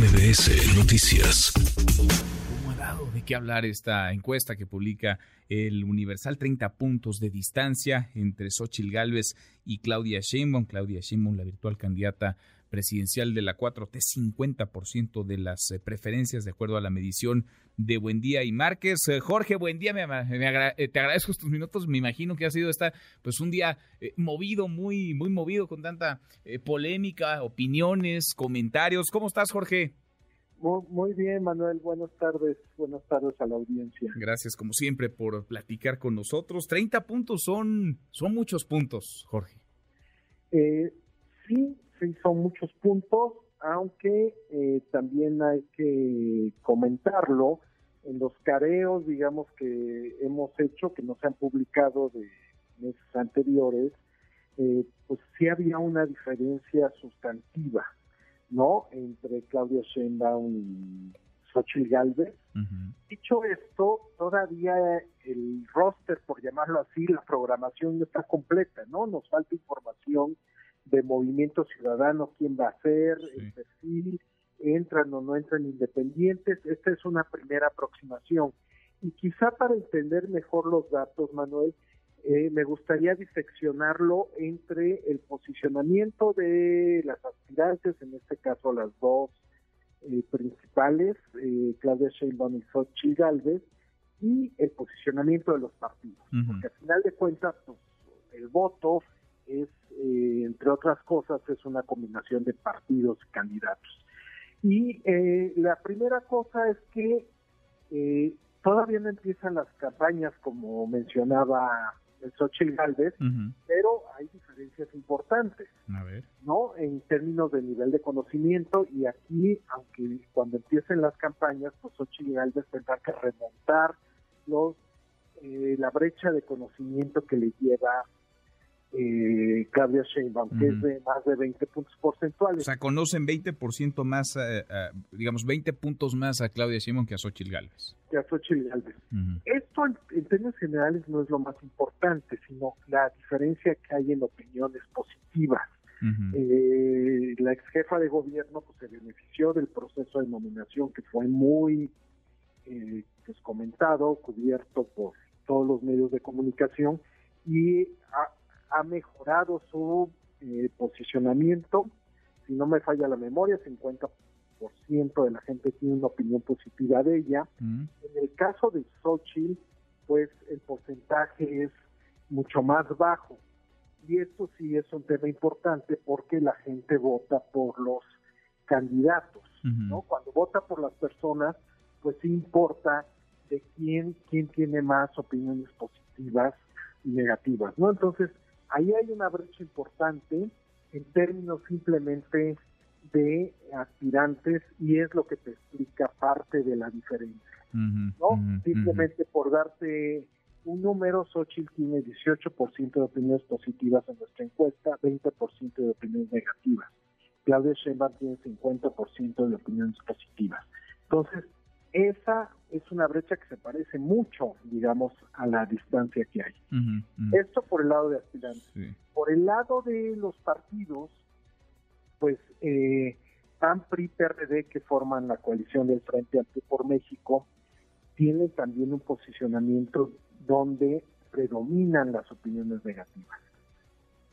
MBS Noticias. ¿Cómo ha dado de qué hablar esta encuesta que publica el Universal? 30 puntos de distancia entre Xochitl Gálvez y Claudia Sheinbaum. Claudia Sheinbaum, la virtual candidata presidencial de la 4T, 50% de las eh, preferencias de acuerdo a la medición de Buendía y Márquez. Eh, Jorge, buen día, me, eh, te agradezco estos minutos. Me imagino que ha sido esta, pues un día movido, muy, muy movido con tanta polémica, opiniones, comentarios. ¿Cómo estás, Jorge? Muy, bien, Manuel. Buenas tardes. Buenas tardes a la audiencia. Gracias, como siempre, por platicar con nosotros. 30 puntos son, son muchos puntos, Jorge. Eh, sí, sí, son muchos puntos, aunque eh, también hay que comentarlo en los careos, digamos, que hemos hecho, que no se han publicado de meses anteriores, eh, pues sí había una diferencia sustantiva, ¿no? Entre Claudia Sheinbaum y Xochitl Galvez. Dicho esto, todavía el roster, por llamarlo así, la programación no está completa, ¿no? Nos falta información de Movimiento Ciudadano, quién va a ser, el perfil, entran o no entran independientes. Esta es una primera aproximación. Y quizá para entender mejor los datos, Manuel, eh, me gustaría diseccionarlo entre el posicionamiento de las aspirantes, en este caso las dos eh, principales, eh, Claudia Sheinbaum y Xochitl Galvez, y el posicionamiento de los partidos. Porque al final de cuentas, pues, el voto es, eh, entre otras cosas, es una combinación de partidos y candidatos. Y eh, la primera cosa es que eh, todavía no empiezan las campañas, como mencionaba el Xochitl Galvez, pero hay diferencias importantes, ¿no? En términos de nivel de conocimiento, y aquí, aunque cuando empiecen las campañas, pues Xochitl Galvez tendrá que remontar los la brecha de conocimiento que le lleva eh, Claudia Sheinbaum, que es de más de 20 puntos porcentuales. O sea, conocen 20% más, eh, eh, digamos, 20 puntos más a Claudia Sheinbaum que a Xochitl Gálvez. Que a Xochitl Gálvez. Esto, en, términos generales, no es lo más importante, sino la diferencia que hay en opiniones positivas. Eh, la ex jefa de gobierno pues, se benefició del proceso de nominación que fue muy pues, comentado, cubierto por todos los medios de comunicación y ha mejorado su eh, posicionamiento. Si no me falla la memoria, 50% de la gente tiene una opinión positiva de ella. Mm. En el caso de Xochitl, pues el porcentaje es mucho más bajo. Y esto sí es un tema importante porque la gente vota por los candidatos, ¿no? Cuando vota por las personas, pues sí importa de quién, quién tiene más opiniones positivas y negativas, ¿no? Entonces, Ahí hay una brecha importante en términos simplemente de aspirantes y es lo que te explica parte de la diferencia. ¿no? simplemente por darte un número, Xochitl tiene 18% de opiniones positivas en nuestra encuesta, 20% de opiniones negativas. Claudia Sheinbaum tiene 50% de opiniones positivas. Entonces, esa es una brecha que se parece mucho, digamos, a la distancia que hay. Esto por el lado de aspirantes. Por el lado de los partidos, pues eh, PAN, PRI, PRD, que forman la coalición del Frente Amplio por México, tienen también un posicionamiento donde predominan las opiniones negativas.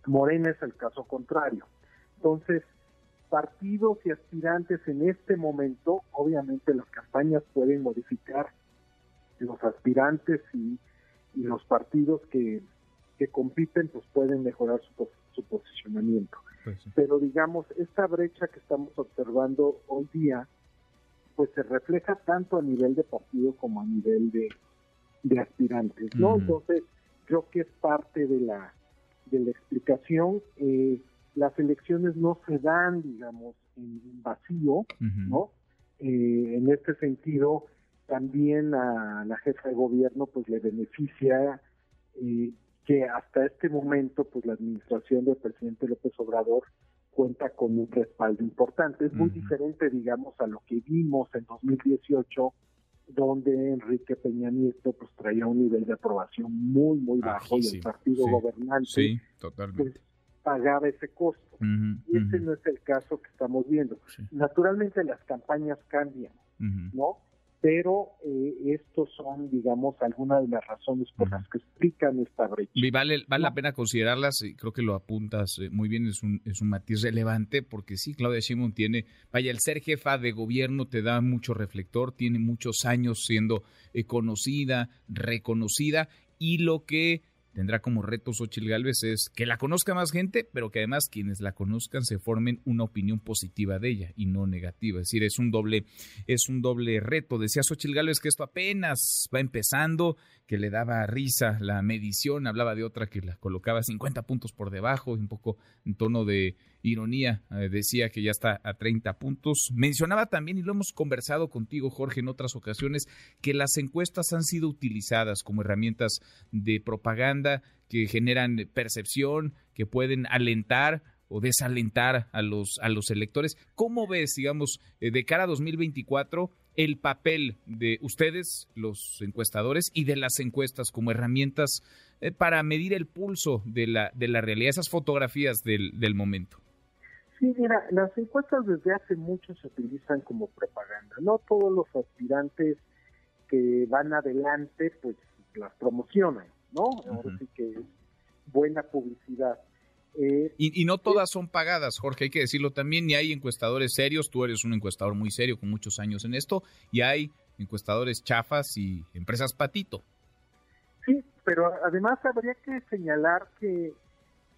Morena es el caso contrario. Entonces, partidos y aspirantes en este momento, obviamente las campañas pueden modificar los aspirantes y, los partidos que, compiten, pues pueden mejorar su, su posicionamiento. Pues Pero digamos, esta brecha que estamos observando hoy día, pues se refleja tanto a nivel de partido como a nivel de, aspirantes, ¿no? Entonces, creo que es parte de la, de la explicación. Eh, las elecciones no se dan, digamos, en vacío, ¿no? Eh, en este sentido, también a la jefa de gobierno pues le beneficia eh, que hasta este momento pues la administración del presidente López Obrador cuenta con un respaldo importante. Es muy diferente, digamos, a lo que vimos en 2018, donde Enrique Peña Nieto pues traía un nivel de aprobación muy, muy bajo y el partido gobernante sí, totalmente. Pues, pagaba ese costo. y ese no es el caso que estamos viendo. Naturalmente las campañas cambian, ¿no? pero eh, estos son, digamos, algunas de las razones por las que explican esta brecha. Y vale, vale la pena considerarlas, y creo que lo apuntas eh, muy bien, es un, es un matiz relevante, porque sí, Claudia Sheinbaum tiene, vaya, el ser jefa de gobierno te da mucho reflector, tiene muchos años siendo eh, conocida, reconocida, y lo que tendrá como reto Xochitl Galvez es que la conozca más gente, pero que además quienes la conozcan se formen una opinión positiva de ella y no negativa. Es decir, es un doble, es un doble reto. Decía Xochitl Galvez que esto apenas va empezando, que le daba risa la medición, hablaba de otra que la colocaba 50 puntos por debajo, un poco en tono de ironía, eh, decía que ya está a 30 puntos. Mencionaba también, y lo hemos conversado contigo, Jorge, en otras ocasiones, que las encuestas han sido utilizadas como herramientas de propaganda que generan percepción, que pueden alentar o desalentar a los, a los electores. ¿Cómo ves, digamos, eh, de cara a 2024 el papel de ustedes, los encuestadores, y de las encuestas como herramientas eh, para medir el pulso de la, de la realidad, esas fotografías del, del momento? Sí, mira, las encuestas desde hace mucho se utilizan como propaganda. No todos los aspirantes que van adelante, pues las promocionan, ¿no? Ahora sí que es buena publicidad. Eh, y, no todas son pagadas, Jorge, hay que decirlo también, y hay encuestadores serios, tú eres un encuestador muy serio con muchos años en esto, y hay encuestadores chafas y empresas patito. Sí, pero además habría que señalar que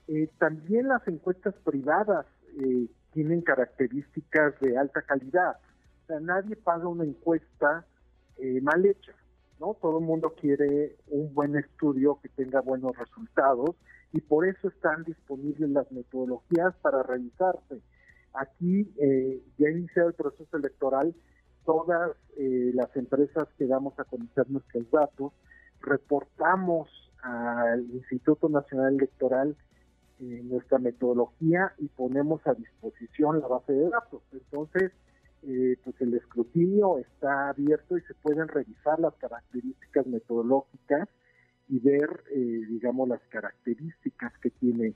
eh, también las encuestas privadas eh, tienen características de alta calidad. O sea, nadie paga una encuesta eh, mal hecha, ¿no? Todo el mundo quiere un buen estudio que tenga buenos resultados y por eso están disponibles las metodologías para revisarse. Aquí eh, ya iniciado el proceso electoral, todas eh, las empresas que damos a conocer nuestros datos, reportamos al Instituto Nacional Electoral nuestra metodología y ponemos a disposición la base de datos. Entonces, eh, pues el escrutinio está abierto y se pueden revisar las características metodológicas y ver, eh, digamos, las características que tiene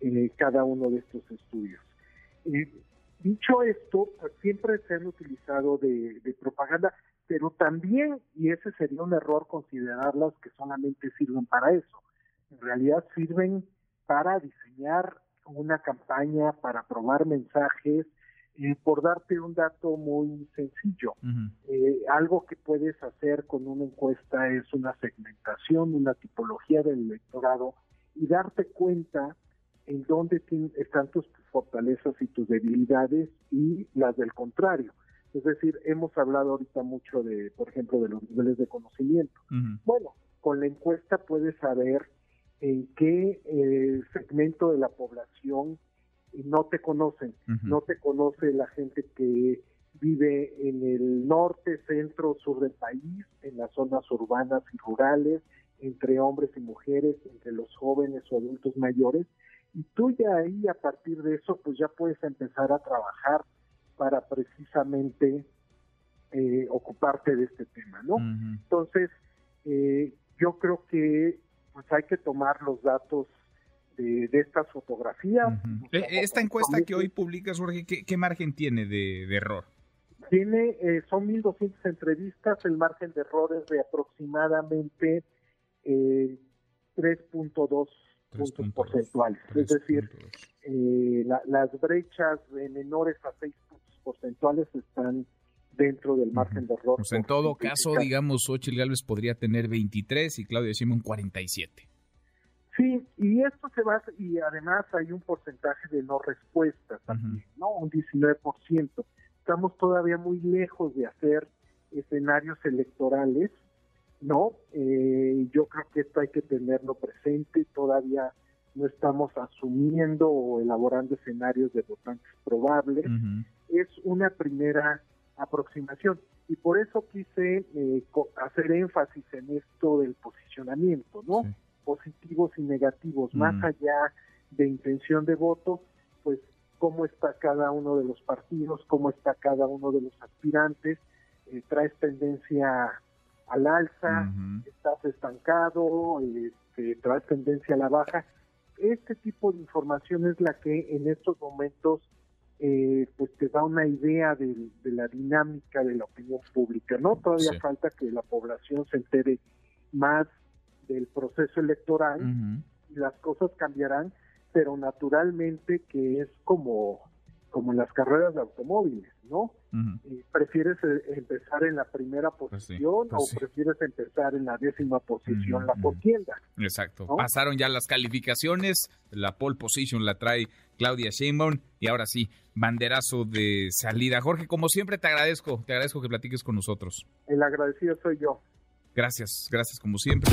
eh, cada uno de estos estudios. dicho esto, siempre se han utilizado de propaganda, pero también, y ese sería un error considerarlas que solamente sirven para eso, en realidad sirven para diseñar una campaña, para probar mensajes, eh, por darte un dato muy sencillo, eh, algo que puedes hacer con una encuesta es una segmentación, una tipología del electorado y darte cuenta en dónde están tus fortalezas y tus debilidades y las del contrario. Es decir, hemos hablado ahorita mucho de, por ejemplo, de los niveles de conocimiento. Bueno, con la encuesta puedes saber en qué eh, segmento de la población no te conocen, no te conoce la gente que vive en el norte, centro, sur del país, en las zonas urbanas y rurales, entre hombres y mujeres, entre los jóvenes o adultos mayores, y tú ya ahí a partir de eso pues ya puedes empezar a trabajar para precisamente eh, ocuparte de este tema, ¿no? Entonces, eh, yo creo que pues hay que tomar los datos de, estas fotografías. Esta encuesta que hoy publicas, Jorge, ¿qué, margen tiene de, error? Tiene, eh, son 1.200 entrevistas, el margen de error es de aproximadamente eh, 3.2 puntos porcentuales. es decir, eh, las brechas de menores a 6 puntos porcentuales están dentro del margen de error. En todo caso, digamos, Xochitl Gálvez podría tener 23 y Claudia Sheinbaum 47. Sí, y esto se va, y además hay un porcentaje de no respuesta también, ¿no? Un 19%. Estamos todavía muy lejos de hacer escenarios electorales, ¿no? Eh, yo creo que esto hay que tenerlo presente, todavía no estamos asumiendo o elaborando escenarios de votantes probables. Es una primera aproximación. Y por eso quise eh, hacer énfasis en esto del posicionamiento, ¿no? Positivos y negativos, más mm. allá de intención de voto, pues cómo está cada uno de los partidos, cómo está cada uno de los aspirantes, eh, traes tendencia al alza, estás estancado, este, traes tendencia a la baja, este tipo de información es la que en estos momentos eh, pues te da una idea de, la dinámica de la opinión pública, ¿no? Todavía falta que la población se entere más del proceso electoral y las cosas cambiarán, pero naturalmente que es como como en las carreras de automóviles, ¿no? Eh, ¿Prefieres eh, empezar en la primera pues posición pues o prefieres empezar en la décima posición la contienda? Exacto. Pasaron ya las calificaciones, la pole position la trae Claudia Sheinbaum y ahora sí, banderazo de salida. Jorge, como siempre te agradezco, te agradezco que platiques con nosotros. El agradecido soy yo. Gracias, gracias como siempre.